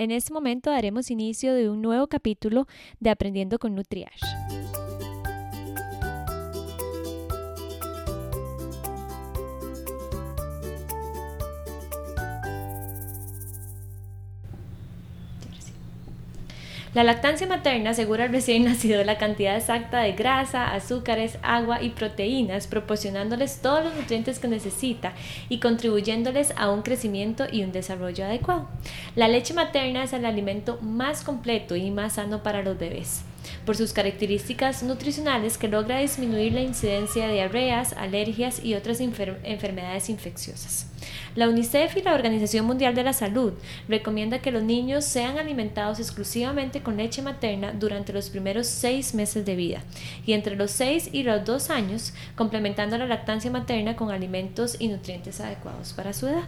En este momento daremos inicio de un nuevo capítulo de Aprendiendo con Nutriash. La lactancia materna asegura al recién nacido la cantidad exacta de grasa, azúcares, agua y proteínas, proporcionándoles todos los nutrientes que necesita y contribuyéndoles a un crecimiento y un desarrollo adecuado. La leche materna es el alimento más completo y más sano para los bebés por sus características nutricionales que logra disminuir la incidencia de diarreas, alergias y otras enfermedades infecciosas. La UNICEF y la Organización Mundial de la Salud recomienda que los niños sean alimentados exclusivamente con leche materna durante los primeros seis meses de vida y entre los seis y los dos años, complementando la lactancia materna con alimentos y nutrientes adecuados para su edad.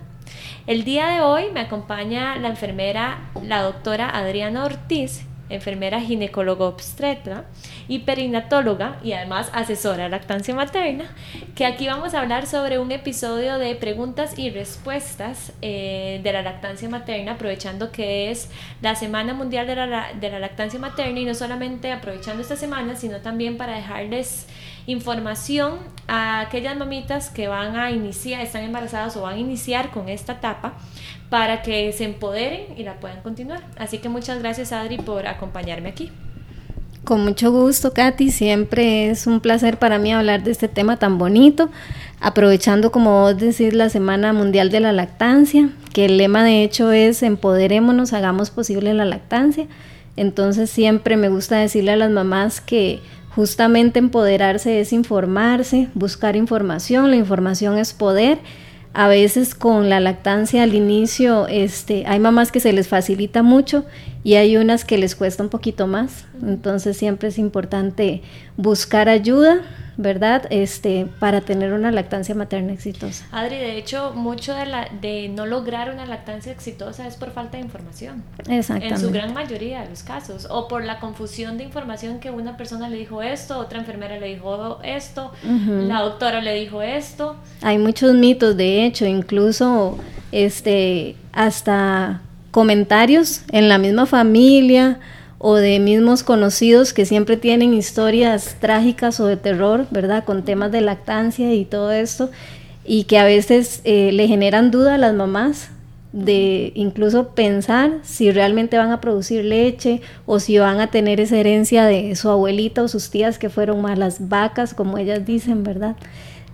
El día de hoy me acompaña la enfermera, la doctora Adriana Ortiz, enfermera ginecólogo obstetra y perinatóloga y además asesora de lactancia materna, que aquí vamos a hablar sobre un episodio de preguntas y respuestas eh, de la lactancia materna, aprovechando que es la Semana Mundial de la, de la Lactancia Materna y no solamente aprovechando esta semana, sino también para dejarles información a aquellas mamitas que van a iniciar, están embarazadas o van a iniciar con esta etapa para que se empoderen y la puedan continuar. Así que muchas gracias Adri por acompañarme aquí. Con mucho gusto, Katy. Siempre es un placer para mí hablar de este tema tan bonito, aprovechando, como vos decís, la Semana Mundial de la Lactancia, que el lema de hecho es empoderémonos, hagamos posible la lactancia. Entonces siempre me gusta decirle a las mamás que justamente empoderarse es informarse, buscar información, la información es poder a veces con la lactancia al inicio, este, hay mamás que se les facilita mucho y hay unas que les cuesta un poquito más. Entonces siempre es importante buscar ayuda, ¿verdad? Este, para tener una lactancia materna exitosa. Adri, de hecho, mucho de, la, de no lograr una lactancia exitosa es por falta de información. Exactamente. En su gran mayoría de los casos. O por la confusión de información que una persona le dijo esto, otra enfermera le dijo esto, la doctora le dijo esto. Hay muchos mitos, de hecho, incluso este, hasta comentarios en la misma familia o de mismos conocidos que siempre tienen historias trágicas o de terror, ¿verdad? Con temas de lactancia y todo esto, y que a veces eh, le generan duda a las mamás de incluso pensar si realmente van a producir leche o si van a tener esa herencia de su abuelita o sus tías que fueron malas vacas, como ellas dicen, ¿verdad?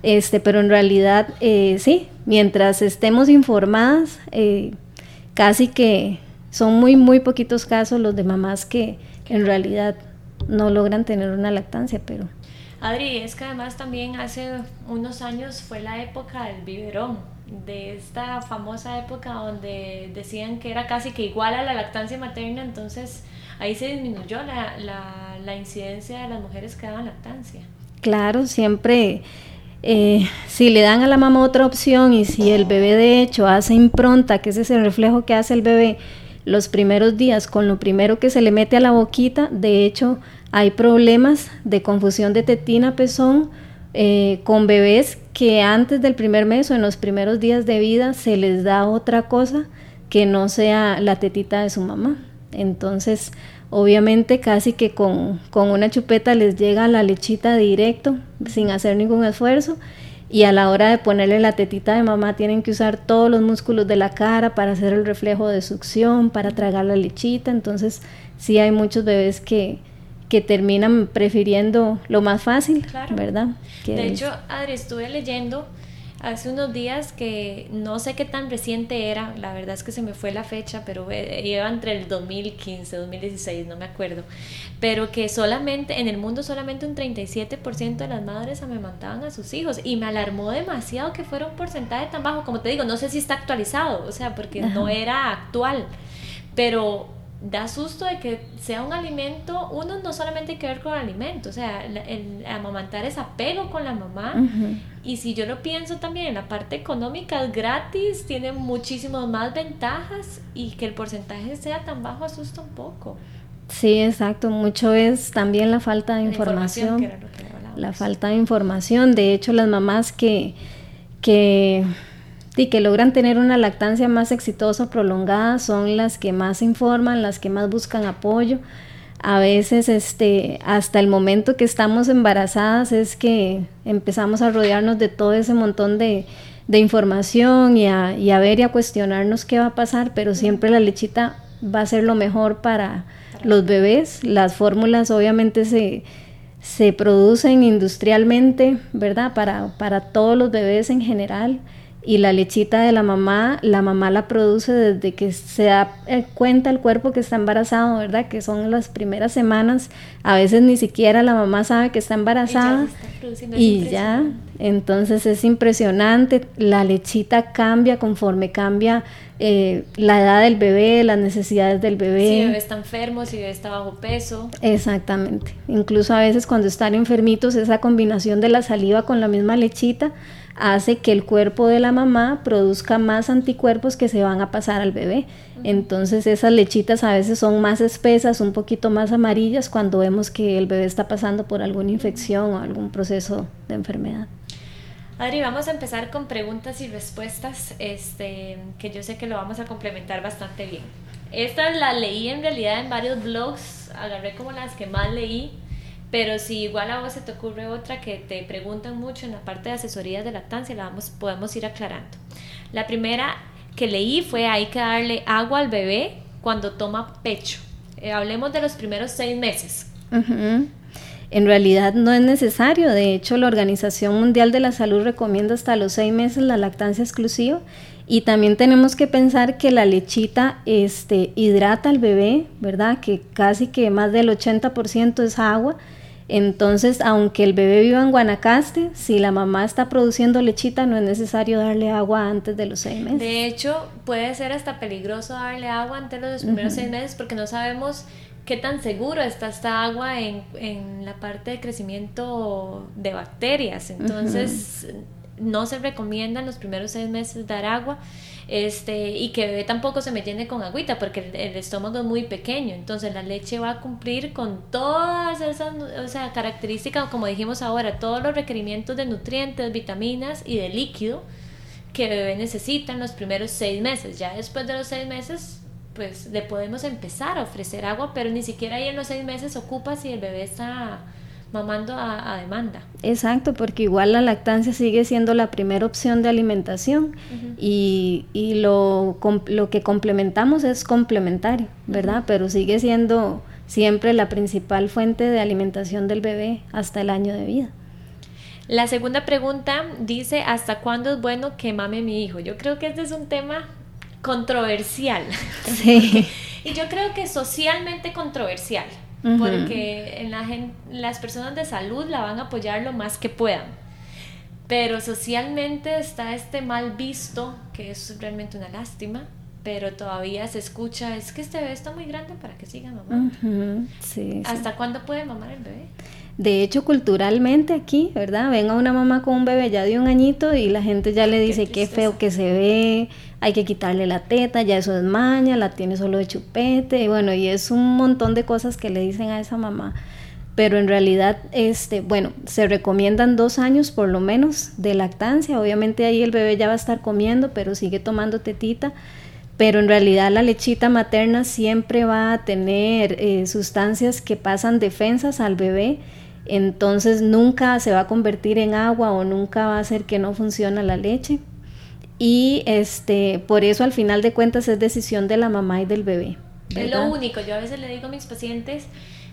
Este, pero en realidad, eh, sí, mientras estemos informadas, eh, casi que son muy, muy poquitos casos los de mamás que en realidad no logran tener una lactancia, pero... Adri, es que además también hace unos años fue la época del biberón, de esta famosa época donde decían que era casi que igual a la lactancia materna, entonces ahí se disminuyó la, la, la incidencia de las mujeres que daban lactancia. Claro, siempre eh, si le dan a la mamá otra opción y si el bebé de hecho hace impronta, que ese es el reflejo que hace el bebé los primeros días con lo primero que se le mete a la boquita, de hecho hay problemas de confusión de tetina pezón eh, con bebés que antes del primer mes o en los primeros días de vida se les da otra cosa que no sea la tetita de su mamá. Entonces, Obviamente casi que con, una chupeta les llega la lechita directo, sin hacer ningún esfuerzo. Y a la hora de ponerle la tetita de mamá tienen que usar todos los músculos de la cara para hacer el reflejo de succión, para tragar la lechita. Entonces sí hay muchos bebés que, que terminan prefiriendo lo más fácil, ¿verdad? de hecho, Adri, estuve leyendo hace unos días que no sé qué tan reciente era, la verdad es que se me fue la fecha, pero iba entre el 2015, 2016, no me acuerdo, pero que solamente, en el mundo solamente un 37% de las madres amamantaban a sus hijos y me alarmó demasiado que fuera un porcentaje tan bajo, como te digo, no sé si está actualizado, o sea, porque no era actual, pero da susto de que sea un alimento, uno no solamente hay que ver con el alimento, o sea, el, amamantar es apego con la mamá. Y si yo lo pienso también en la parte económica es gratis, tiene muchísimas más ventajas y que el porcentaje sea tan bajo asusta un poco. Sí, exacto, mucho es también la falta de información, la falta de información, de hecho las mamás que, que y que logran tener una lactancia más exitosa, prolongada, son las que más informan, las que más buscan apoyo. A veces, este, hasta el momento que estamos embarazadas es que empezamos a rodearnos de todo ese montón de, información y a, y a, ver y a cuestionarnos qué va a pasar, pero siempre la lechita va a ser lo mejor para los bebés. Las fórmulas obviamente se, se producen industrialmente, ¿verdad? Para, para todos los bebés en general y la lechita de la mamá, la mamá la produce desde que se da eh, cuenta el cuerpo que está embarazado, ¿verdad? Que son las primeras semanas, a veces ni siquiera la mamá sabe que está embarazada y ya, entonces es impresionante, la lechita cambia conforme cambia eh, la edad del bebé, las necesidades del bebé. Si el bebé está enfermo, si el bebé está bajo peso. Exactamente, incluso a veces cuando están enfermitos, esa combinación de la saliva con la misma lechita, hace que el cuerpo de la mamá produzca más anticuerpos que se van a pasar al bebé. Entonces esas lechitas a veces son más espesas, un poquito más amarillas cuando vemos que el bebé está pasando por alguna infección o algún proceso de enfermedad. Adri, vamos a empezar con preguntas y respuestas, este, que yo sé que lo vamos a complementar bastante bien. Esta la leí en realidad en varios blogs, agarré como las que más leí pero si igual a vos se te ocurre otra que te preguntan mucho en la parte de asesorías de lactancia, la vamos, podemos ir aclarando. La primera que leí fue hay que darle agua al bebé cuando toma pecho. Eh, hablemos de los primeros seis meses. En realidad no es necesario, de hecho la Organización Mundial de la Salud recomienda hasta los seis meses la lactancia exclusiva y también tenemos que pensar que la lechita este, hidrata al bebé, ¿verdad? Que casi que más del 80% es agua entonces, aunque el bebé viva en Guanacaste, si la mamá está produciendo lechita, no es necesario darle agua antes de los seis meses. De hecho, puede ser hasta peligroso darle agua antes de los primeros seis meses porque no sabemos qué tan seguro está esta agua en, en la parte de crecimiento de bacterias. Entonces, no se recomienda en los primeros seis meses dar agua este, y que bebé tampoco se me llene con agüita porque el, estómago es muy pequeño, entonces la leche va a cumplir con todas esas o sea, características, como dijimos ahora, todos los requerimientos de nutrientes, vitaminas y de líquido que bebé necesita en los primeros seis meses. Ya después de los seis meses, pues le podemos empezar a ofrecer agua, pero ni siquiera ahí en los seis meses ocupa si el bebé está mamando a, demanda. Exacto, porque igual la lactancia sigue siendo la primera opción de alimentación y, y, lo, lo que complementamos es complementario, ¿verdad? Pero sigue siendo siempre la principal fuente de alimentación del bebé hasta el año de vida. La segunda pregunta dice, ¿hasta cuándo es bueno que mame mi hijo? Yo creo que este es un tema controversial. Sí. y yo creo que socialmente controversial porque en la las personas de salud la van a apoyar lo más que puedan. Pero socialmente está este mal visto, que es realmente una lástima, pero todavía se escucha, es que este bebé está muy grande para que siga mamando. ¿Hasta cuándo puede mamar el bebé? De hecho, culturalmente aquí, ¿verdad? Ven a una mamá con un bebé ya de un añito y la gente ya le dice qué, feo que se ve, hay que quitarle la teta, ya eso es maña, la tiene solo de chupete, y bueno, y es un montón de cosas que le dicen a esa mamá. Pero en realidad, este, bueno, se recomiendan dos años por lo menos de lactancia. Obviamente ahí el bebé ya va a estar comiendo, pero sigue tomando tetita pero en realidad la lechita materna siempre va a tener eh, sustancias que pasan defensas al bebé entonces nunca se va a convertir en agua o nunca va a hacer que no funcione la leche. Y este, por eso al final de cuentas es decisión de la mamá y del bebé. Es lo único, yo a veces le digo a mis pacientes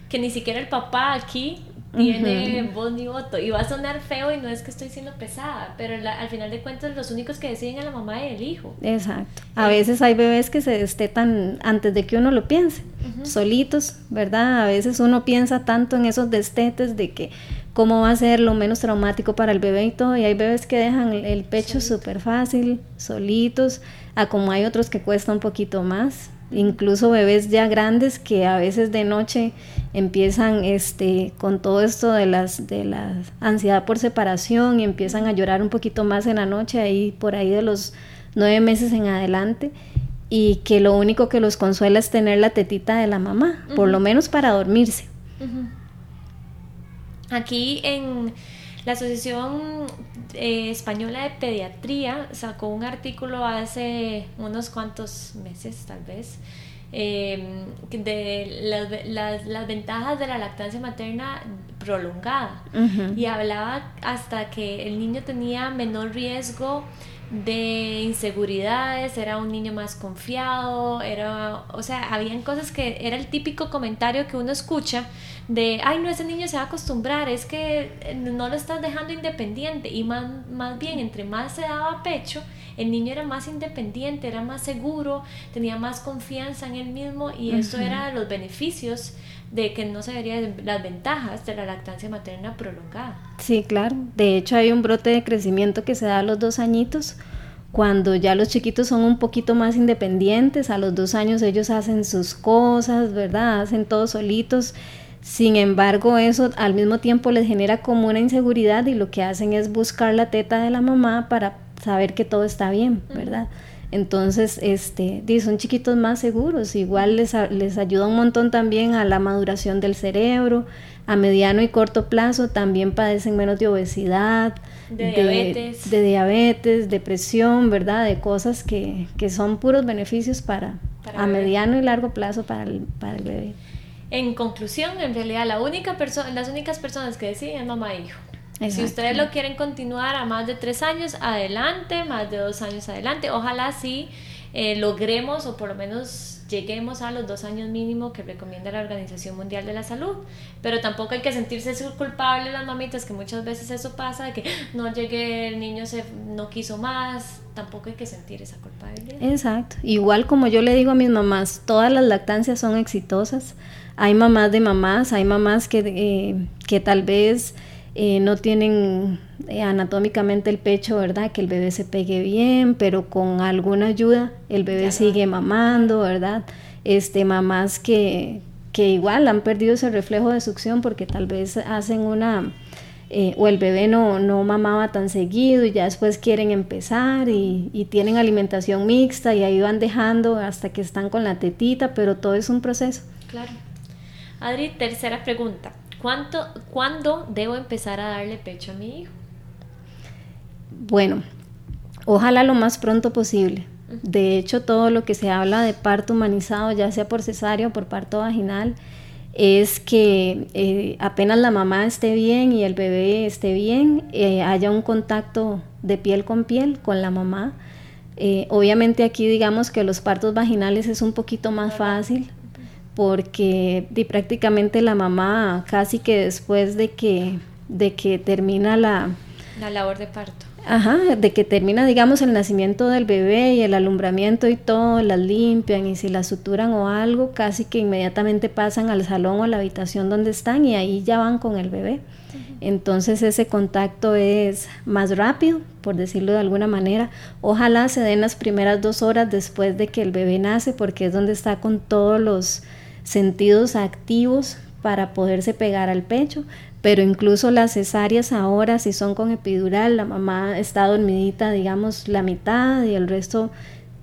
que ni siquiera el papá aquí tiene voz ni voto. Y va a sonar feo y no es que estoy siendo pesada, pero al final de cuentas los únicos que deciden es la mamá y el hijo. Exacto. A veces hay bebés que se destetan antes de que uno lo piense, solitos, ¿verdad? A veces uno piensa tanto en esos destetes de que cómo va a ser lo menos traumático para el bebé y todo. Y hay bebés que dejan el pecho súper fácil, solitos, a como hay otros que cuesta un poquito más incluso bebés ya grandes que a veces de noche empiezan este con todo esto de las de la ansiedad por separación y empiezan a llorar un poquito más en la noche ahí por ahí de los nueve meses en adelante y que lo único que los consuela es tener la tetita de la mamá por lo menos para dormirse. Aquí en La Asociación eh, Española de Pediatría sacó un artículo hace unos cuantos meses, tal vez, eh, de las, las, ventajas de la lactancia materna prolongada. Y hablaba hasta que el niño tenía menor riesgo de inseguridades, era un niño más confiado, era, o sea, habían cosas que era el típico comentario que uno escucha de, ay, no, ese niño se va a acostumbrar, es que eh, no lo estás dejando independiente y más, más bien, entre más se daba pecho, el niño era más independiente, era más seguro, tenía más confianza en él mismo y eso era los beneficios de que no se verían las ventajas de la lactancia materna prolongada. Sí, claro. De hecho, hay un brote de crecimiento que se da a los dos añitos. Cuando ya los chiquitos son un poquito más independientes, a los dos años ellos hacen sus cosas, ¿verdad? Hacen todo solitos. Sin embargo, eso al mismo tiempo les genera como una inseguridad y lo que hacen es buscar la teta de la mamá para saber que todo está bien, ¿verdad? Entonces, este, son chiquitos más seguros, igual les, les ayuda un montón también a la maduración del cerebro, a mediano y corto plazo también padecen menos de obesidad, de, diabetes. de diabetes, depresión, ¿verdad? De cosas que, que son puros beneficios para, a mediano y largo plazo para el, para el bebé. En conclusión, en realidad la única las únicas personas que deciden es mamá e hijo. Si ustedes lo quieren continuar a más de tres años, adelante, más de dos años, adelante. Ojalá sí eh, logremos o por lo menos lleguemos a los dos años mínimo que recomienda la Organización Mundial de la Salud. Pero tampoco hay que sentirse culpable las mamitas, que muchas veces eso pasa, de que no llegué, el niño se, no quiso más. Tampoco hay que sentir esa culpabilidad. Exacto. Igual como yo le digo a mis mamás, todas las lactancias son exitosas. Hay mamás de mamás, hay mamás que, eh, que tal vez eh, no tienen eh, anatómicamente el pecho, ¿verdad? Que el bebé se pegue bien, pero con alguna ayuda el bebé sigue mamando, ¿verdad? Este, mamás que, que igual han perdido ese reflejo de succión porque tal vez hacen una... Eh, o el bebé no, no mamaba tan seguido y ya después quieren empezar y, y tienen alimentación mixta y ahí van dejando hasta que están con la tetita, pero todo es un proceso. Claro. Adri, tercera pregunta. ¿Cuánto, ¿Cuándo debo empezar a darle pecho a mi hijo? Bueno, ojalá lo más pronto posible. De hecho, todo lo que se habla de parto humanizado, ya sea por cesárea o por parto vaginal, es que eh, apenas la mamá esté bien y el bebé esté bien, eh, haya un contacto de piel con piel con la mamá. Eh, obviamente aquí digamos que los partos vaginales es un poquito más fácil porque prácticamente la mamá casi que después de que, de que termina la... La labor de parto. Ajá, de que termina, digamos, el nacimiento del bebé y el alumbramiento y todo, las limpian y si la suturan o algo, casi que inmediatamente pasan al salón o a la habitación donde están y ahí ya van con el bebé. Entonces ese contacto es más rápido, por decirlo de alguna manera. Ojalá se den las primeras dos horas después de que el bebé nace, porque es donde está con todos los sentidos activos para poderse pegar al pecho, pero incluso las cesáreas ahora, si son con epidural, la mamá está dormidita, digamos, la mitad y el resto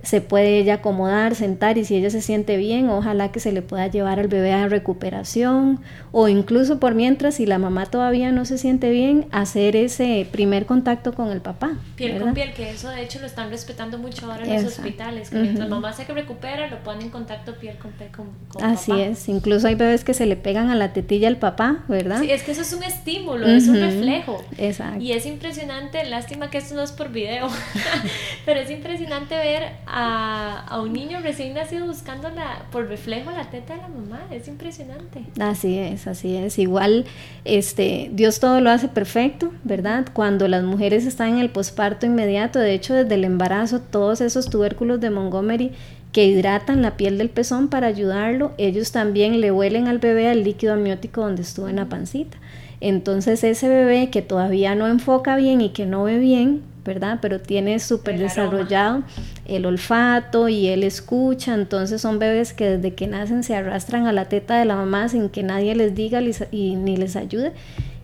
se puede ella acomodar, sentar y si ella se siente bien, ojalá que se le pueda llevar al bebé a recuperación o incluso por mientras, si la mamá todavía no se siente bien, hacer ese primer contacto con el papá. Piel con piel, que eso de hecho lo están respetando mucho ahora en los hospitales, que mientras mamá se que recupera, lo ponen en contacto piel con piel con, Así es, incluso hay bebés que se le pegan a la tetilla al papá, ¿verdad? Sí, es que eso es un estímulo, es un reflejo. Exacto. Y es impresionante, lástima que esto no es por video, pero es impresionante ver a, un niño recién nacido buscando la, por reflejo la teta de la mamá. Es impresionante. Así es, así es. Igual, este, Dios todo lo hace perfecto, ¿verdad? Cuando las mujeres están en el posparto inmediato, de hecho, desde el embarazo, todos esos tubérculos de Montgomery que hidratan la piel del pezón para ayudarlo, ellos también le huelen al bebé al líquido amniótico donde estuvo en la pancita. Entonces ese bebé que todavía no enfoca bien y que no ve bien, ¿verdad? Pero tiene súper desarrollado el olfato y él escucha, entonces son bebés que desde que nacen se arrastran a la teta de la mamá sin que nadie les diga y ni les ayude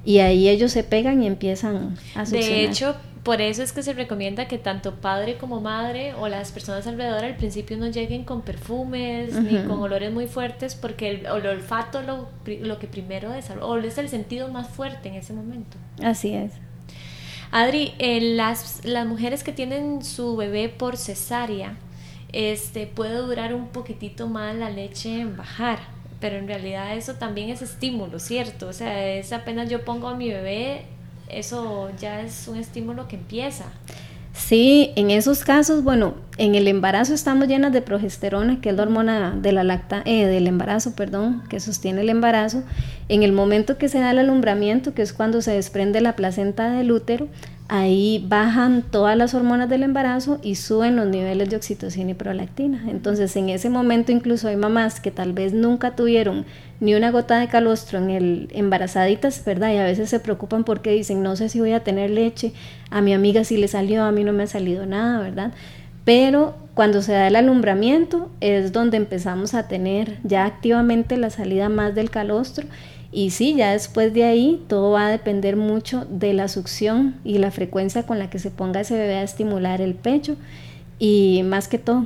y ahí ellos se pegan y empiezan a succionar. De hecho, por eso es que se recomienda que tanto padre como madre o las personas alrededor al principio no lleguen con perfumes ni con olores muy fuertes porque el, olfato lo, lo que primero desarrolla, o es el sentido más fuerte en ese momento. Así es. Adri, eh, las, las mujeres que tienen su bebé por cesárea, este, puede durar un poquitito más la leche en bajar, pero en realidad eso también es estímulo, ¿cierto? O sea, es apenas yo pongo a mi bebé, eso ya es un estímulo que empieza. Sí, en esos casos, bueno, en el embarazo estamos llenas de progesterona, que es la hormona de la lacta, eh, del embarazo, perdón, que sostiene el embarazo. En el momento que se da el alumbramiento, que es cuando se desprende la placenta del útero, ahí bajan todas las hormonas del embarazo y suben los niveles de oxitocina y prolactina. Entonces, en ese momento incluso hay mamás que tal vez nunca tuvieron ni una gota de calostro en el embarazaditas, ¿verdad? Y a veces se preocupan porque dicen, no sé si voy a tener leche, a mi amiga sí le salió, a mí no me ha salido nada, ¿verdad? Pero cuando se da el alumbramiento es donde empezamos a tener ya activamente la salida más del calostro y sí, ya después de ahí todo va a depender mucho de la succión y la frecuencia con la que se ponga ese bebé a estimular el pecho y más que todo.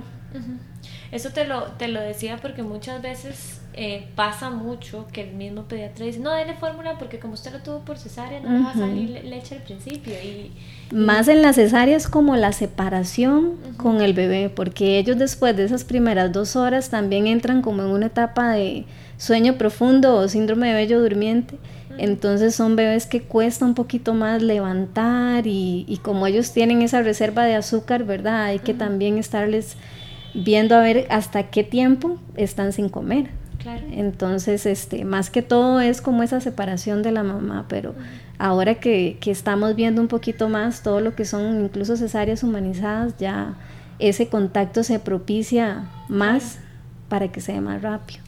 Eso te lo, te lo decía porque muchas veces eh, pasa mucho que el mismo pediatra dice, no, dele fórmula porque como usted lo tuvo por cesárea, no le va a salir leche al principio. Y, Más en la cesárea es como la separación con el bebé, porque ellos después de esas primeras dos horas también entran como en una etapa de sueño profundo o síndrome de bello durmiente. Entonces son bebés que cuesta un poquito más levantar y, y, como ellos tienen esa reserva de azúcar, ¿verdad? Hay que también estarles viendo a ver hasta qué tiempo están sin comer. Claro. Entonces, este, más que todo es como esa separación de la mamá, pero ahora que, que, estamos viendo un poquito más todo lo que son incluso cesáreas humanizadas, ya ese contacto se propicia más para que sea más rápido.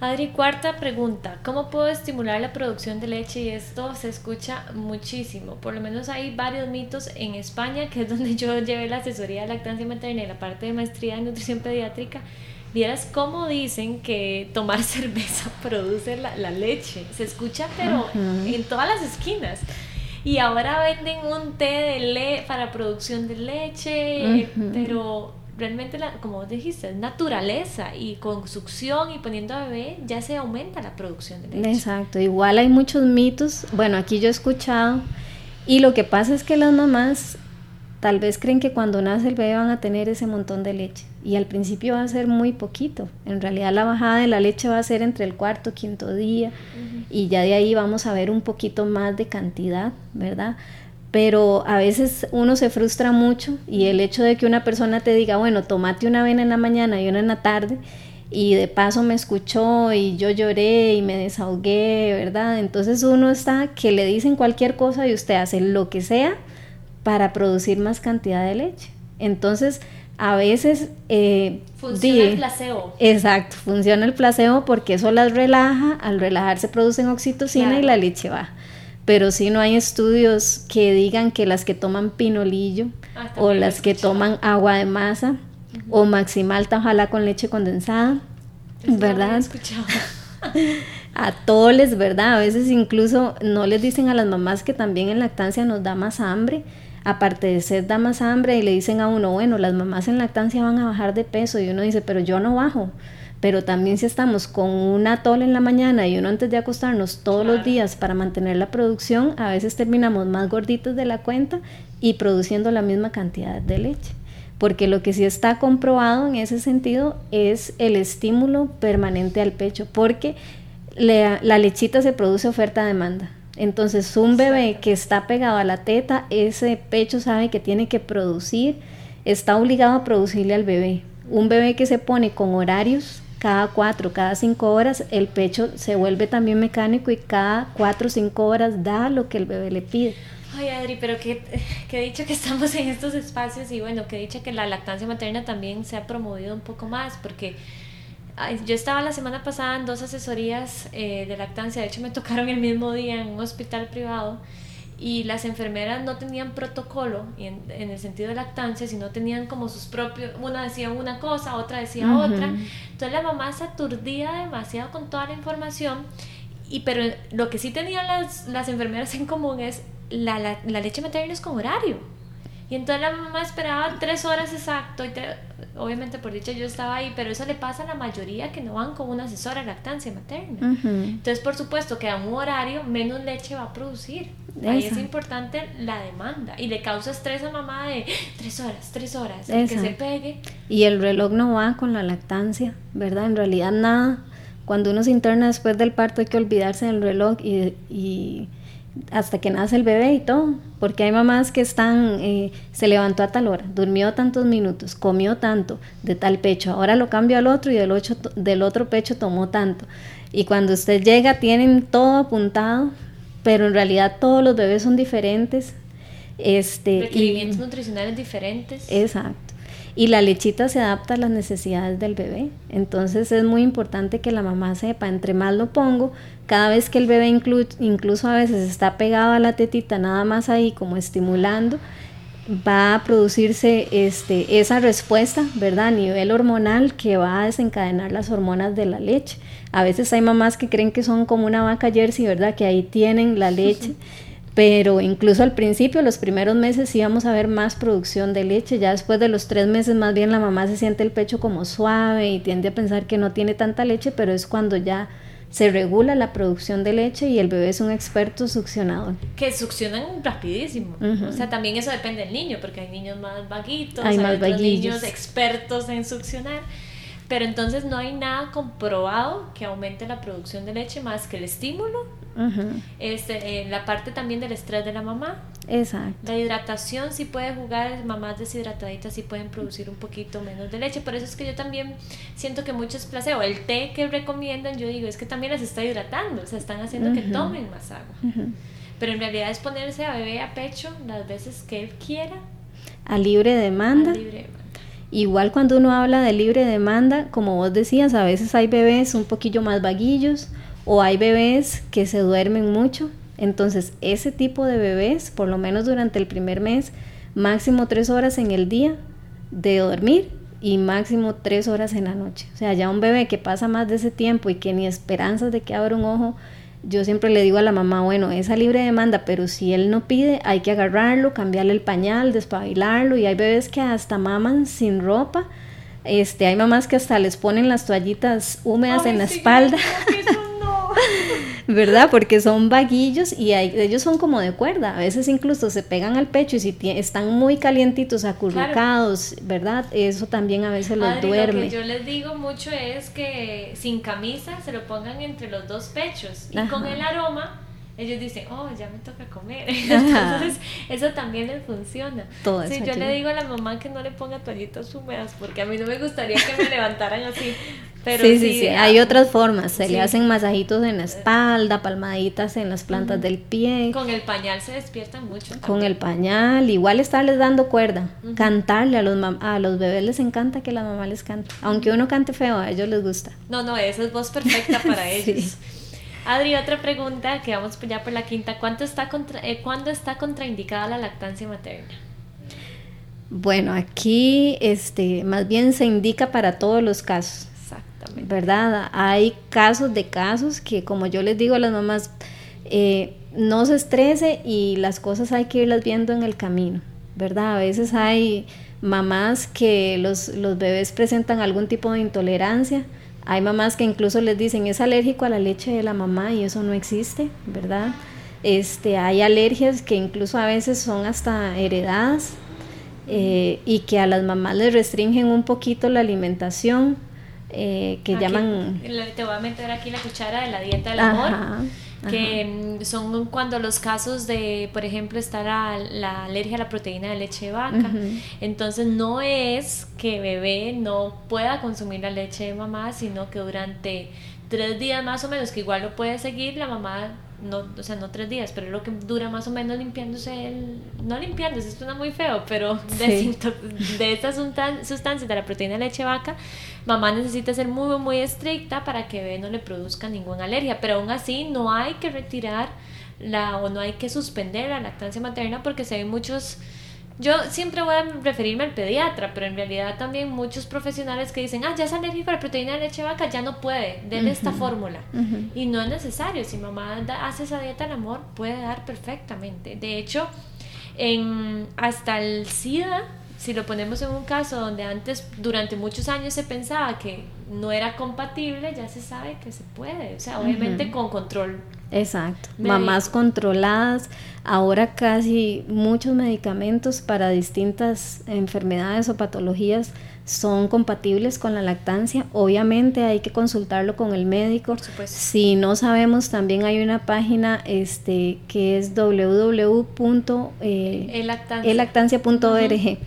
Adri, cuarta pregunta, ¿cómo puedo estimular la producción de leche? Y esto se escucha muchísimo, por lo menos hay varios mitos en España, que es donde yo llevé la asesoría de lactancia materna y la parte de maestría en nutrición pediátrica. Vieras cómo dicen que tomar cerveza produce la, leche. Se escucha, pero en todas las esquinas. Y ahora venden un té de le para producción de leche, pero realmente, la, como vos dijiste, es naturaleza y con succión y poniendo a bebé ya se aumenta la producción de leche. Exacto, igual hay muchos mitos, bueno, aquí yo he escuchado y lo que pasa es que las mamás tal vez creen que cuando nace el bebé van a tener ese montón de leche y al principio va a ser muy poquito, en realidad la bajada de la leche va a ser entre el cuarto, quinto día y ya de ahí vamos a ver un poquito más de cantidad, ¿verdad? pero a veces uno se frustra mucho y el hecho de que una persona te diga, bueno, tomate una vena en la mañana y una en la tarde, y de paso me escuchó y yo lloré y me desahogué, ¿verdad? Entonces uno está que le dicen cualquier cosa y usted hace lo que sea para producir más cantidad de leche. Entonces, a veces... Eh, funciona el placebo. Exacto, funciona el placebo porque eso las relaja, al relajarse producen oxitocina y la leche baja pero si no hay estudios que digan que las que toman pinolillo ah, o las que toman agua de masa o maximalta ojalá con leche condensada, ¿verdad? a toles, ¿verdad? A veces incluso no les dicen a las mamás que también en lactancia nos da más hambre, aparte de ser da más hambre y le dicen a uno, bueno, las mamás en lactancia van a bajar de peso y uno dice, pero yo no bajo pero también si estamos con una atol en la mañana y uno antes de acostarnos todos los días para mantener la producción, a veces terminamos más gorditos de la cuenta y produciendo la misma cantidad de leche. Porque lo que sí está comprobado en ese sentido es el estímulo permanente al pecho, porque la lechita se produce oferta-demanda. Entonces, un bebé que está pegado a la teta, ese pecho sabe que tiene que producir, está obligado a producirle al bebé. Un bebé que se pone con horarios cada cuatro, cada cinco horas el pecho se vuelve también mecánico y cada cuatro o cinco horas da lo que el bebé le pide. Ay, Adri, pero qué, qué dicho que estamos en estos espacios y bueno, qué dicho que la lactancia materna también se ha promovido un poco más porque yo estaba la semana pasada en dos asesorías eh, de lactancia, de hecho me tocaron el mismo día en un hospital privado y las enfermeras no tenían protocolo en, en, el sentido de lactancia, sino tenían como sus propios, una decía una cosa, otra decía otra. Entonces la mamá se aturdía demasiado con toda la información, y pero lo que sí tenían las, las enfermeras en común es la, la, la leche materna es con horario. Y entonces la mamá esperaba tres horas exacto y obviamente por dicha yo estaba ahí, pero eso le pasa a la mayoría que no van con una asesora de lactancia materna. Entonces por supuesto que a un horario menos leche va a producir. Ahí es importante la demanda y le causa estrés a mamá de tres horas, tres horas, que se pegue. Y el reloj no va con la lactancia, ¿verdad? En realidad nada. Cuando uno se interna después del parto hay que olvidarse del reloj y hasta que nace el bebé y todo, porque hay mamás que están, eh, se levantó a tal hora, durmió tantos minutos, comió tanto de tal pecho, ahora lo cambio al otro y del, ocho, del otro pecho tomó tanto. Y cuando usted llega tienen todo apuntado, pero en realidad todos los bebés son diferentes. Este, Requerimientos nutricionales diferentes. Exacto y la lechita se adapta a las necesidades del bebé. Entonces es muy importante que la mamá sepa, entre más lo pongo, cada vez que el bebé incluso a veces está pegado a la tetita, nada más ahí como estimulando, va a producirse este, esa respuesta, ¿verdad? A nivel hormonal que va a desencadenar las hormonas de la leche. A veces hay mamás que creen que son como una vaca jersey, ¿verdad? Que ahí tienen la leche pero incluso al principio, los primeros meses íbamos a ver más producción de leche, ya después de los tres meses más bien la mamá se siente el pecho como suave y tiende a pensar que no tiene tanta leche, pero es cuando ya se regula la producción de leche y el bebé es un experto succionador. Que succionan rapidísimo. O sea, también eso depende del niño, porque hay niños más vaguitos, hay, más niños expertos en succionar. Pero entonces no hay nada comprobado que aumente la producción de leche más que el estímulo este, eh, la parte también del estrés de la mamá. Exacto. La hidratación sí puede jugar, mamás deshidrataditas sí pueden producir un poquito menos de leche. Por eso es que yo también siento que muchos placebo, el té que recomiendan, yo digo, es que también las está hidratando, o sea, están haciendo que tomen más agua. Pero en realidad es ponerse a bebé a pecho las veces que él quiera. A libre demanda. A libre demanda. Igual cuando uno habla de libre demanda, como vos decías, a veces hay bebés un poquillo más vaguillos o hay bebés que se duermen mucho. Entonces, ese tipo de bebés, por lo menos durante el primer mes, máximo tres horas en el día de dormir y máximo tres horas en la noche. O sea, ya un bebé que pasa más de ese tiempo y que ni esperanzas de que abra un ojo, yo siempre le digo a la mamá, bueno, esa libre demanda, pero si él no pide, hay que agarrarlo, cambiarle el pañal, despabilarlo y hay bebés que hasta maman sin ropa. Este, hay mamás que hasta les ponen las toallitas húmedas en la espalda. ¿verdad? Porque son vaguillos y ellos son como de cuerda, a veces incluso se pegan al pecho y si están muy calientitos, acurrucados, ¿verdad? Eso también a veces los duerme. Lo que yo les digo mucho es que sin camisa se lo pongan entre los dos pechos y con el aroma ellos dicen, oh, ya me toca comer. Entonces, eso también les funciona. Todo sí, yo le digo a la mamá que no le ponga toallitas húmedas porque a mí no me gustaría que me levantaran así. Pero sí, sí, sí, hay otras formas. Se le hacen masajitos en la espalda, palmaditas en las plantas del pie. Con el pañal se despiertan mucho. Con el pañal, igual estarles dando cuerda. Cantarle a los, a los bebés les encanta que la mamá les cante. Aunque uno cante feo, a ellos les gusta. No, no, esa es voz perfecta para ellos. Adri, otra pregunta que vamos ya por la quinta. ¿Cuánto está contra, eh, ¿Cuándo está contraindicada la lactancia materna? Bueno, aquí este, más bien se indica para todos los casos. Exactamente. ¿Verdad? Hay casos de casos que, como yo les digo a las mamás, eh, no se estrese y las cosas hay que irlas viendo en el camino. ¿Verdad? A veces hay mamás que los, los bebés presentan algún tipo de intolerancia hay mamás que incluso les dicen es alérgico a la leche de la mamá y eso no existe, ¿verdad? Este, hay alergias que incluso a veces son hasta heredadas eh, y que a las mamás les restringen un poquito la alimentación, eh, que llaman... Te voy a meter aquí la cuchara de la dieta del amor que mm, son cuando los casos de, por ejemplo, está la, alergia a la proteína de leche de vaca. Entonces no es que bebé no pueda consumir la leche de mamá, sino que durante tres días más o menos, que igual lo puede seguir, la mamá no, o sea, no tres días, pero es lo que dura más o menos limpiándose el, no limpiándose, esto suena muy feo, pero de, de estas sustancias de la proteína de leche vaca, mamá necesita ser muy, muy estricta para que bebé no le produzca ninguna alergia, pero aún así no hay que retirar la, o no hay que suspender la lactancia materna porque se ven muchos yo siempre voy a referirme al pediatra, pero en realidad también muchos profesionales que dicen, ah, ya es alérgico a la proteína de leche vaca, ya no puede, denle esta fórmula. Y no es necesario, si mamá hace esa dieta al amor, puede dar perfectamente. De hecho, En, hasta el SIDA, si lo ponemos en un caso donde antes, durante muchos años se pensaba que no era compatible, ya se sabe que se puede. O sea, obviamente con control Exacto, mamás controladas, ahora casi muchos medicamentos para distintas enfermedades o patologías son compatibles con la lactancia. Obviamente hay que consultarlo con el médico. Si no sabemos, también hay una página este, que es www.elactancia.org.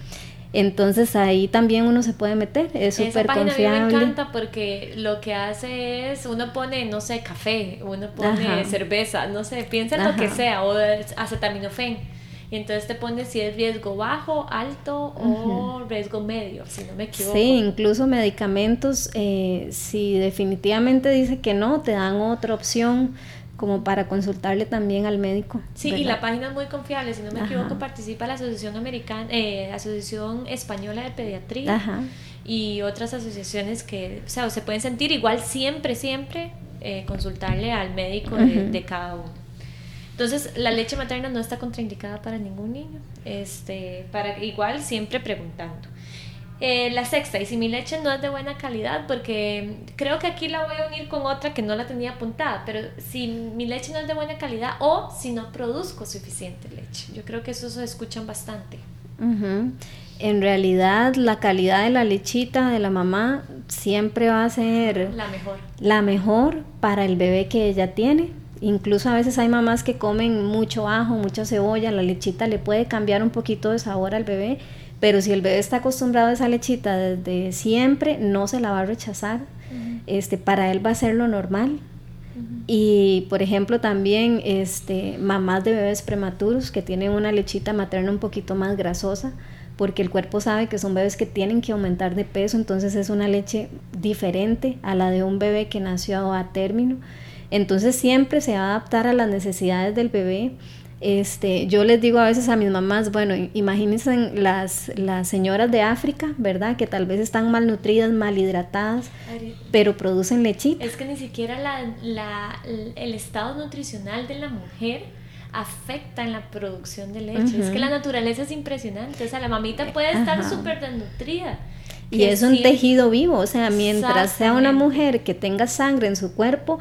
Entonces ahí también uno se puede meter, es súper confiable. A mí me encanta porque lo que hace es, uno pone, no sé, café, uno pone cerveza, no sé, piensa en lo que sea, o acetaminofén. Y entonces te pone si es riesgo bajo, alto o riesgo medio, si no me equivoco. Sí, incluso medicamentos, eh, si definitivamente dice que no, te dan otra opción como para consultarle también al médico. Sí, y la página es muy confiable, si no me equivoco, participa la Asociación Americana, eh, Asociación Española de Pediatría y otras asociaciones que, o sea, se pueden sentir igual siempre, siempre eh, consultarle al médico de, cada uno. Entonces, la leche materna no está contraindicada para ningún niño, este, para igual siempre preguntando. Eh, la sexta, y si mi leche no es de buena calidad, porque creo que aquí la voy a unir con otra que no la tenía apuntada, pero si mi leche no es de buena calidad o si no produzco suficiente leche. Yo creo que eso se escuchan bastante. En realidad, la calidad de la lechita de la mamá siempre va a ser la mejor. La mejor para el bebé que ella tiene. Incluso a veces hay mamás que comen mucho ajo, mucha cebolla, la lechita le puede cambiar un poquito de sabor al bebé pero si el bebé está acostumbrado a esa lechita desde siempre, no se la va a rechazar. este, para él va a ser lo normal. Y por ejemplo también este, mamás de bebés prematuros que tienen una lechita materna un poquito más grasosa, porque el cuerpo sabe que son bebés que tienen que aumentar de peso, entonces es una leche diferente a la de un bebé que nació a término. Entonces siempre se va a adaptar a las necesidades del bebé este, yo les digo a veces a mis mamás, bueno, imagínense las, las señoras de África, ¿verdad? Que tal vez están malnutridas, malhidratadas, pero producen lechita. Es que ni siquiera la, la, el estado nutricional de la mujer afecta en la producción de leche. Es que la naturaleza es impresionante. O sea, la mamita puede estar súper desnutrida. Y es un tejido vivo, o sea, mientras sea una mujer que tenga sangre en su cuerpo,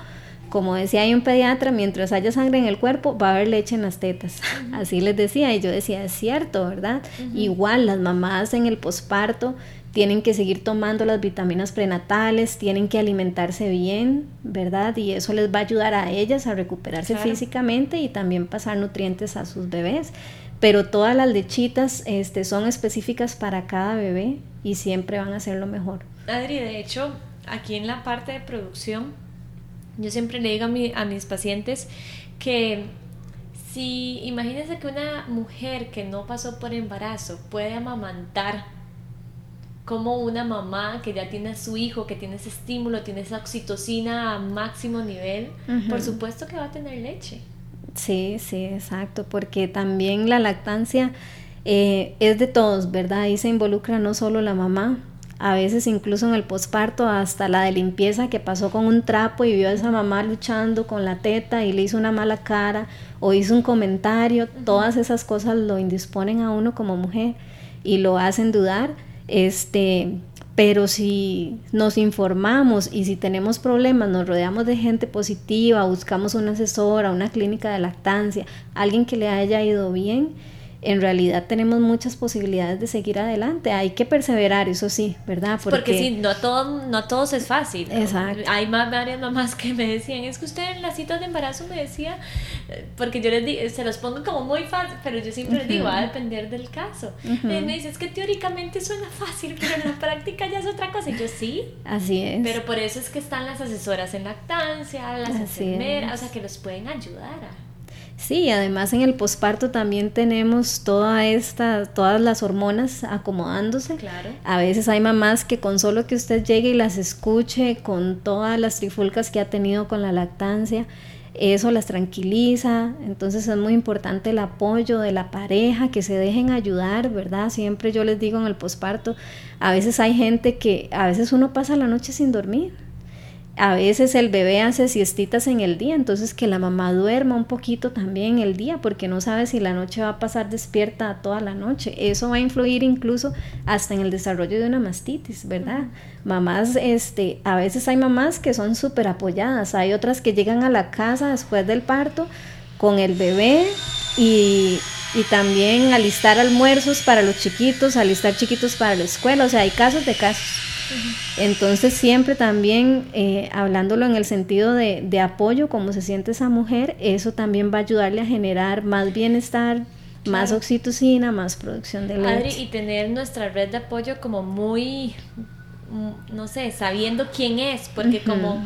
como decía hay un pediatra, mientras haya sangre en el cuerpo va a haber leche en las tetas. Así les decía y yo decía, es cierto, ¿verdad? Igual las mamás en el posparto tienen que seguir tomando las vitaminas prenatales, tienen que alimentarse bien, ¿verdad? Y eso les va a ayudar a ellas a recuperarse físicamente y también pasar nutrientes a sus bebés. Pero todas las lechitas este, son específicas para cada bebé y siempre van a ser lo mejor. Adri, de hecho, aquí en la parte de producción, yo siempre le digo a, a mis pacientes que si imagínense que una mujer que no pasó por embarazo puede amamantar como una mamá que ya tiene a su hijo, que tiene ese estímulo, tiene esa oxitocina a máximo nivel, por supuesto que va a tener leche. Sí, sí, exacto, porque también la lactancia eh, es de todos, ¿verdad? Ahí se involucra no solo la mamá, a veces incluso en el posparto, hasta la de limpieza que pasó con un trapo y vio a esa mamá luchando con la teta y le hizo una mala cara o hizo un comentario, todas esas cosas lo indisponen a uno como mujer y lo hacen dudar. Este, pero si nos informamos y si tenemos problemas, nos rodeamos de gente positiva, buscamos una asesora, una clínica de lactancia, alguien que le haya ido bien, en realidad tenemos muchas posibilidades de seguir adelante. Hay que perseverar, eso sí, ¿verdad? Porque, Porque sí, no, todo, no todos es fácil. Exacto. Hay más, varias mamás que me decían, es que usted en las citas de embarazo me decía, eh, porque yo les digo, se los pongo como muy fácil, pero yo siempre les digo, va a depender del caso. me dice, es que teóricamente suena fácil, pero en la práctica ya es otra cosa. Y yo sí. Así es. Pero por eso es que están las asesoras en lactancia, las enfermeras, o sea, que los pueden ayudar a Sí, además en el posparto también tenemos toda esta, todas las hormonas acomodándose. Claro. A veces hay mamás que con solo que usted llegue y las escuche con todas las trifulcas que ha tenido con la lactancia, eso las tranquiliza. Entonces es muy importante el apoyo de la pareja, que se dejen ayudar, ¿verdad? Siempre yo les digo en el posparto, a veces hay gente que, a veces uno pasa la noche sin dormir a veces el bebé hace siestitas en el día, entonces que la mamá duerma un poquito también el día, porque no sabe si la noche va a pasar despierta toda la noche. Eso va a influir incluso hasta en el desarrollo de una mastitis, ¿verdad? Mamás, este, a veces hay mamás que son súper apoyadas, hay otras que llegan a la casa después del parto con el bebé y, y también alistar almuerzos para los chiquitos, alistar chiquitos para la escuela, o sea, hay casos de casos. Entonces siempre también eh, hablándolo en el sentido de, de, apoyo, como se siente esa mujer, eso también va a ayudarle a generar más bienestar, más oxitocina, más producción de leche. y tener nuestra red de apoyo como muy, mm, no sé, sabiendo quién es, porque como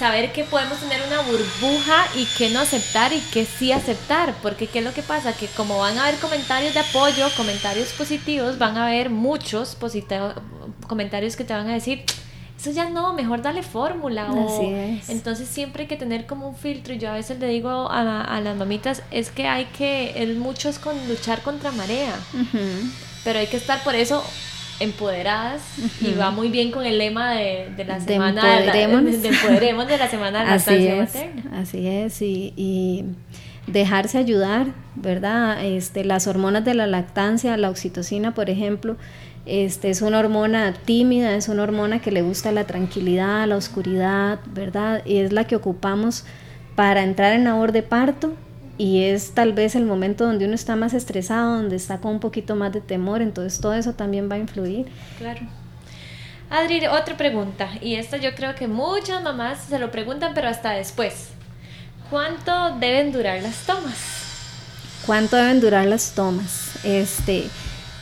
saber que podemos tener una burbuja y que no aceptar y que sí aceptar, porque ¿qué es lo que pasa? Que como van a haber comentarios de apoyo, comentarios positivos, van a haber muchos comentarios que te van a decir, eso ya no, mejor dale fórmula. Entonces siempre hay que tener como un filtro. Y yo a veces le digo a, las mamitas, es que hay que, el mucho es con luchar contra marea. Pero hay que estar por eso empoderadas y va muy bien con el lema de, de la semana empoderemos. De, empoderemos de la semana de la así es, Así es, y, y, dejarse ayudar, ¿verdad? Este, las hormonas de la lactancia, la oxitocina, por ejemplo, este, es una hormona tímida, es una hormona que le gusta la tranquilidad, la oscuridad, ¿verdad? Y es la que ocupamos para entrar en labor de parto y es tal vez el momento donde uno está más estresado, donde está con un poquito más de temor, entonces todo eso también va a influir. Claro. Adri, otra pregunta, y esta yo creo que muchas mamás se lo preguntan, pero hasta después. ¿Cuánto deben durar las tomas? ¿Cuánto deben durar las tomas? Este,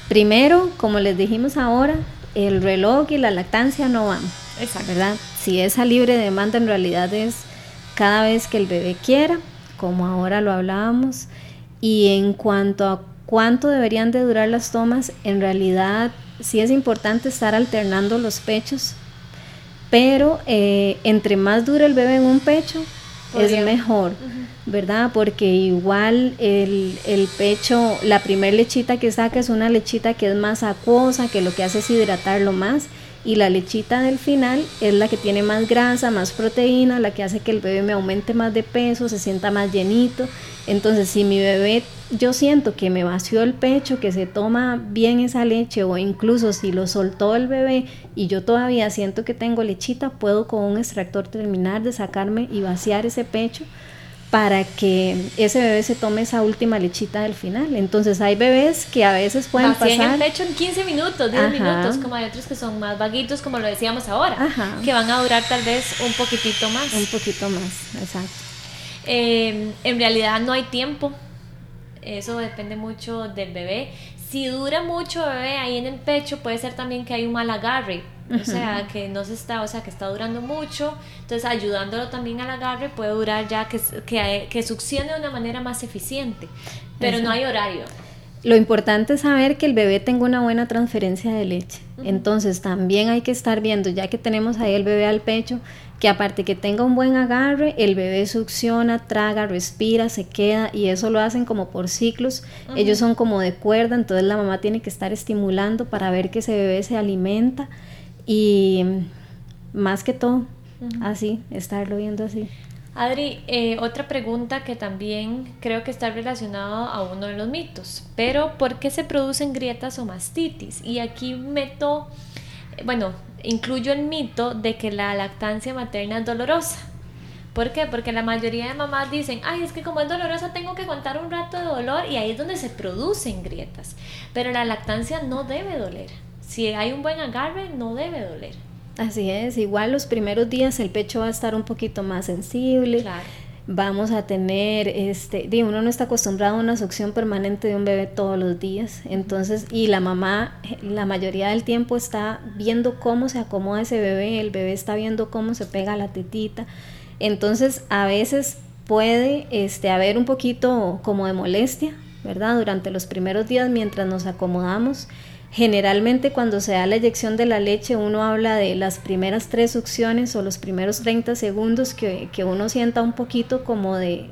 primero, como les dijimos ahora, el reloj y la lactancia no van. Exacto. ¿Verdad? Si es a libre demanda, en realidad es cada vez que el bebé quiera como ahora lo hablábamos. Y en cuanto a cuánto deberían de durar las tomas, en realidad sí es importante estar alternando los pechos, pero eh, entre más dura el bebé en un pecho, es mejor, ¿verdad? Porque igual el, el pecho, la primer lechita que saca es una lechita que es más acuosa, que lo que hace es hidratarlo más y la lechita del final es la que tiene más grasa, más proteína, la que hace que el bebé me aumente más de peso, se sienta más llenito. Entonces, si mi bebé yo siento que me vació el pecho, que se toma bien esa leche o incluso si lo soltó el bebé y yo todavía siento que tengo lechita, puedo con un extractor terminar de sacarme y vaciar ese pecho para que ese bebé se tome esa última lechita del final. Entonces hay bebés que a veces pueden pasar... el pecho en 15 minutos, 10 minutos, como hay otros que son más vaguitos, como lo decíamos ahora, que van a durar tal vez un poquitito más. Un poquito más, exacto. Eh, en realidad no hay tiempo, eso depende mucho del bebé. Si dura mucho bebé ahí en el pecho, puede ser también que hay un mal agarre, o sea, que no se está, o sea, que está durando mucho, entonces ayudándolo también al agarre puede durar ya que, que, que succione de una manera más eficiente, pero no hay horario. Lo importante es saber que el bebé tenga una buena transferencia de leche. Entonces también hay que estar viendo, ya que tenemos ahí el bebé al pecho, que aparte que tenga un buen agarre, el bebé succiona, traga, respira, se queda y eso lo hacen como por ciclos. Ellos son como de cuerda, entonces la mamá tiene que estar estimulando para ver que ese bebé se alimenta y más que todo, así, estarlo viendo así. Adri, eh, otra pregunta que también creo que está relacionado a uno de los mitos, pero ¿por qué se producen grietas o mastitis? Y aquí meto, bueno, incluyo el mito de que la lactancia materna es dolorosa. ¿Por qué? Porque la mayoría de mamás dicen, ay, es que como es dolorosa tengo que aguantar un rato de dolor y ahí es donde se producen grietas. Pero la lactancia no debe doler si hay un buen agarre, no debe doler. Así es, igual los primeros días el pecho va a estar un poquito más sensible. Vamos a tener, este, digo, uno no está acostumbrado a una succión permanente de un bebé todos los días, entonces, y la mamá la mayoría del tiempo está viendo cómo se acomoda ese bebé, el bebé está viendo cómo se pega la tetita, entonces a veces puede este, haber un poquito como de molestia, ¿verdad? Durante los primeros días mientras nos acomodamos Generalmente cuando se da la eyección de la leche uno habla de las primeras tres succiones o los primeros 30 segundos que, uno sienta un poquito como de,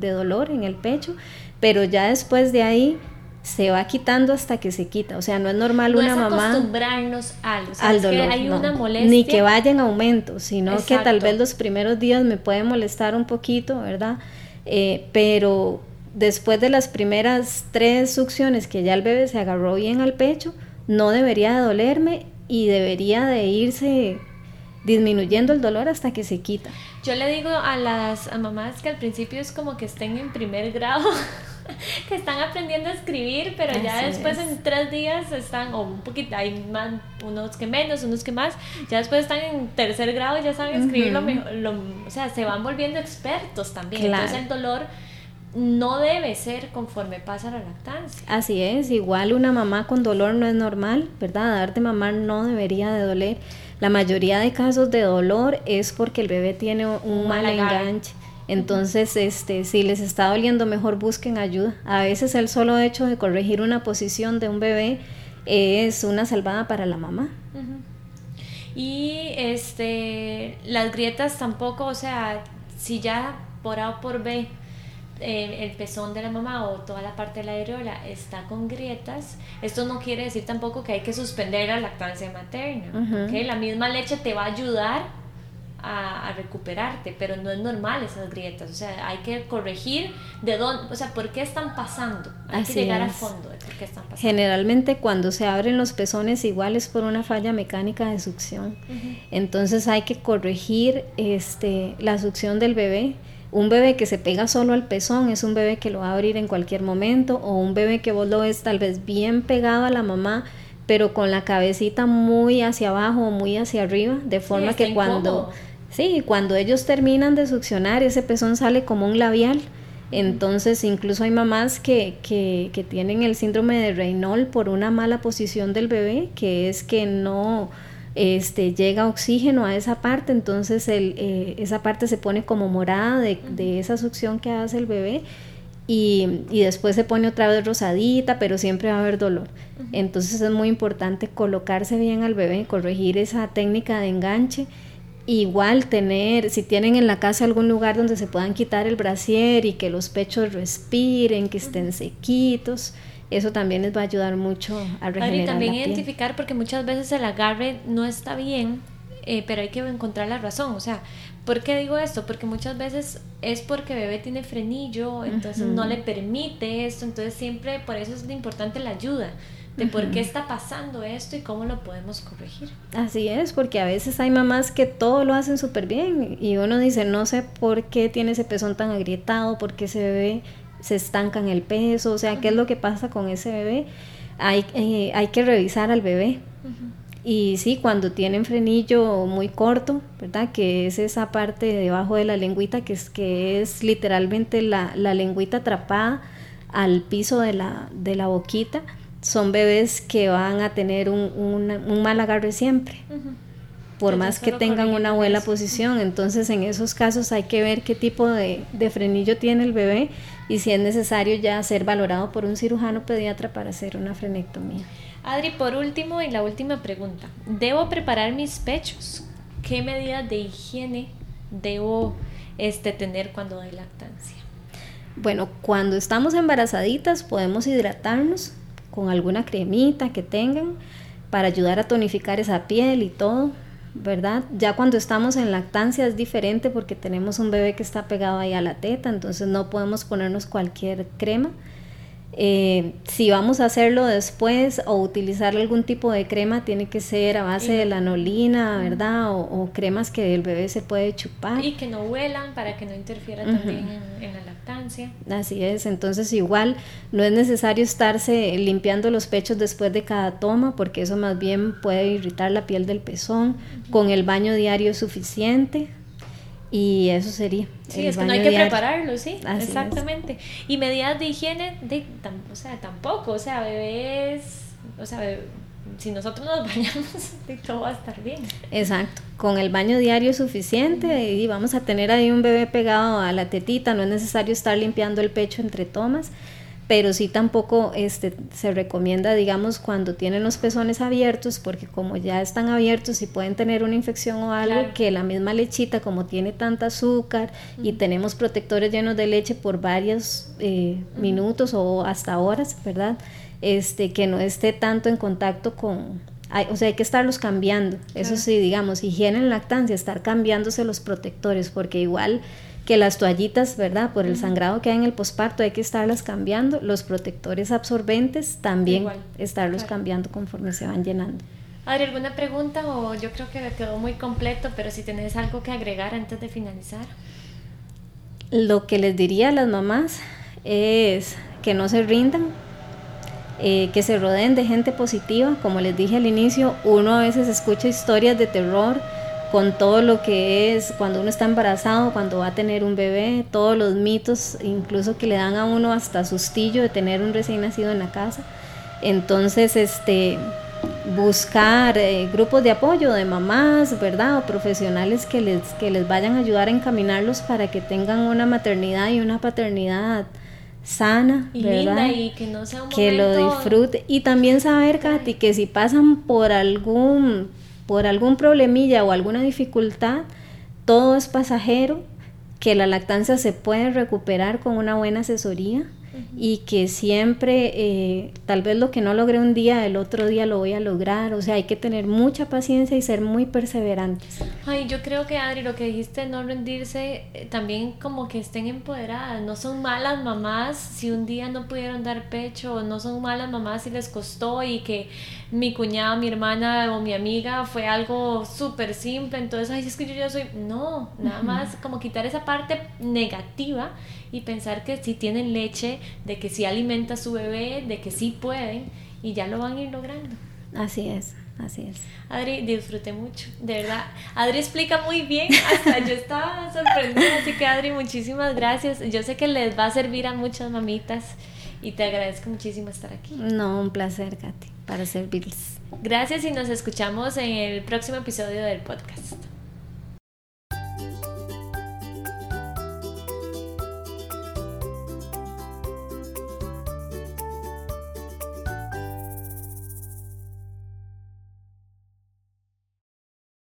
dolor en el pecho, pero ya después de ahí se va quitando hasta que se quita. O sea, no es normal no una es mamá acostumbrarnos al, o sea, al es que dolor. hay no. una molestia. Ni que vaya en aumento, sino que tal vez los primeros días me puede molestar un poquito, ¿verdad? Eh, pero después de las primeras tres succiones que ya el bebé se agarró bien al pecho, no debería de dolerme y debería de irse disminuyendo el dolor hasta que se quita. Yo le digo a las a mamás que al principio es como que estén en primer grado, que están aprendiendo a escribir, pero ya después es. en tres días están, o un poquito, hay más, unos que menos, unos que más, ya después están en tercer grado y ya saben escribir lo mejor, o sea, se van volviendo expertos también. Claro. Entonces el dolor no debe ser conforme pasa la lactancia. Así es, igual una mamá con dolor no es normal, ¿verdad? Dar de mamar no debería de doler. La mayoría de casos de dolor es porque el bebé tiene un Un mal enganche. Entonces, este, si les está doliendo, mejor busquen ayuda. A veces el solo hecho de corregir una posición de un bebé es una salvada para la mamá. Y este las grietas tampoco, o sea, si ya por A o por B eh, el pezón de la mamá o toda la parte de la areola está con grietas, esto no quiere decir tampoco que hay que suspender la lactancia materna. ¿ok? La misma leche te va a ayudar a, a recuperarte, pero no es normal esas grietas. O sea, hay que corregir de dónde, o sea, por qué están pasando. Hay Así que llegar al es. fondo de por qué están pasando. Generalmente cuando se abren los pezones igual es por una falla mecánica de succión. Entonces hay que corregir este, la succión del bebé. Un bebé que se pega solo al pezón es un bebé que lo va a abrir en cualquier momento o un bebé que vos lo ves tal vez bien pegado a la mamá pero con la cabecita muy hacia abajo o muy hacia arriba, de forma que cuando incómodo. sí, cuando ellos terminan de succionar ese pezón sale como un labial. Entonces, incluso hay mamás que, que, que tienen el síndrome de Raynaud por una mala posición del bebé, que es que no este, llega oxígeno a esa parte, entonces el, eh, esa parte se pone como morada de, de esa succión que hace el bebé y, y después se pone otra vez rosadita, pero siempre va a haber dolor. Entonces es muy importante colocarse bien al bebé, corregir esa técnica de enganche. Igual tener, si tienen en la casa algún lugar donde se puedan quitar el brasier y que los pechos respiren, que estén sequitos, eso también les va a ayudar mucho a regenerar Adri, también la piel. identificar porque muchas veces el agarre no está bien, eh, pero hay que encontrar la razón. O sea, ¿por qué digo esto? Porque muchas veces es porque bebé tiene frenillo, entonces no le permite esto, entonces siempre por eso es importante la ayuda de por qué está pasando esto y cómo lo podemos corregir. Así es, porque a veces hay mamás que todo lo hacen súper bien y uno dice, no sé por qué tiene ese pezón tan agrietado, por qué ese bebé se estanca en el peso, o sea, qué es lo que pasa con ese bebé. Hay, eh, hay que revisar al bebé. Y sí, cuando tienen frenillo muy corto, ¿verdad? Que es esa parte debajo de la lengüita, que es, que es literalmente la, la lengüita atrapada al piso de la, de la boquita, son bebés que van a tener un, un- un mal agarre siempre, por más que tengan una buena posición. Entonces, en esos casos hay que ver qué tipo de, de frenillo tiene el bebé y si es necesario ya ser valorado por un cirujano pediatra para hacer una frenectomía. Adri, por último y la última pregunta. ¿Debo preparar mis pechos? ¿Qué medidas de higiene debo este, tener cuando doy lactancia? Bueno, cuando estamos embarazaditas podemos hidratarnos con alguna cremita que tengan para ayudar a tonificar esa piel y todo, ¿verdad? Ya cuando estamos en lactancia es diferente porque tenemos un bebé que está pegado ahí a la teta, entonces no podemos ponernos cualquier crema. Eh, si vamos a hacerlo después o utilizar algún tipo de crema, tiene que ser a base de lanolina, ¿verdad? O, o cremas que el bebé se puede chupar. Y que no huelan para que no interfiera también en, en la lactancia. Así es, entonces igual no es necesario estarse limpiando los pechos después de cada toma porque eso más bien puede irritar la piel del pezón. Con el baño diario es suficiente y eso sería. Sí, es que no hay que diario. prepararlo, sí, Así es. exactamente. Y medidas de higiene, de, tam- o sea, tampoco, o sea, bebés, o sea, bebé- si nosotros nos bañamos, todo va a estar bien. Exacto, con el baño diario es suficiente y vamos a tener ahí un bebé pegado a la tetita, no es necesario estar limpiando el pecho entre tomas, pero sí tampoco este, se recomienda, digamos, cuando tienen los pezones abiertos, porque como ya están abiertos y pueden tener una infección o algo, que la misma lechita, como tiene tanta azúcar y tenemos protectores llenos de leche por varios eh, minutos o hasta horas, ¿verdad? Este, que no esté tanto en contacto con, o sea, hay que estarlos cambiando. Eso sí, digamos, higiene en lactancia, estar cambiándose los protectores, porque igual que las toallitas, ¿verdad? Por el sangrado que hay en el posparto hay que estarlas cambiando. Los protectores absorbentes también estarlos cambiando conforme se van llenando. Adri, ¿alguna pregunta o yo creo que quedó muy completo, pero si tenés algo que agregar antes de finalizar? Lo que les diría a las mamás es que no se rindan, eh, que se rodeen de gente positiva. Como les dije al inicio, uno a veces escucha historias de terror, con todo lo que es cuando uno está embarazado, cuando va a tener un bebé, todos los mitos, incluso que le dan a uno hasta sustillo de tener un recién nacido en la casa. Entonces, este buscar eh, grupos de apoyo de mamás, ¿verdad? O profesionales que les, que les vayan a ayudar a encaminarlos para que tengan una maternidad y una paternidad sana, y Linda y que no sea un que lo disfrute. Y también saber Katy que si pasan por algún por algún problemilla o alguna dificultad, todo es pasajero, que la lactancia se puede recuperar con una buena asesoría y que siempre, eh, tal vez lo que no logré un día, el otro día lo voy a lograr. O sea, hay que tener mucha paciencia y ser muy perseverantes. Ay, yo creo que Adri, lo que dijiste, no rendirse, eh, también como que estén empoderadas. No son malas mamás si un día no pudieron dar pecho, no son malas mamás si les costó y que mi cuñada, mi hermana o mi amiga fue algo súper simple. Entonces, ay, es que yo ya soy. No, nada más como quitar esa parte negativa y pensar que si tienen leche, de que si alimenta a su bebé, de que sí pueden y ya lo van a ir logrando. Así es. Así es. Adri, disfruté mucho, de verdad. Adri explica muy bien, hasta yo estaba sorprendida, así que Adri, muchísimas gracias. Yo sé que les va a servir a muchas mamitas y te agradezco muchísimo estar aquí. No, un placer, Katy, para servirles. Gracias y nos escuchamos en el próximo episodio del podcast.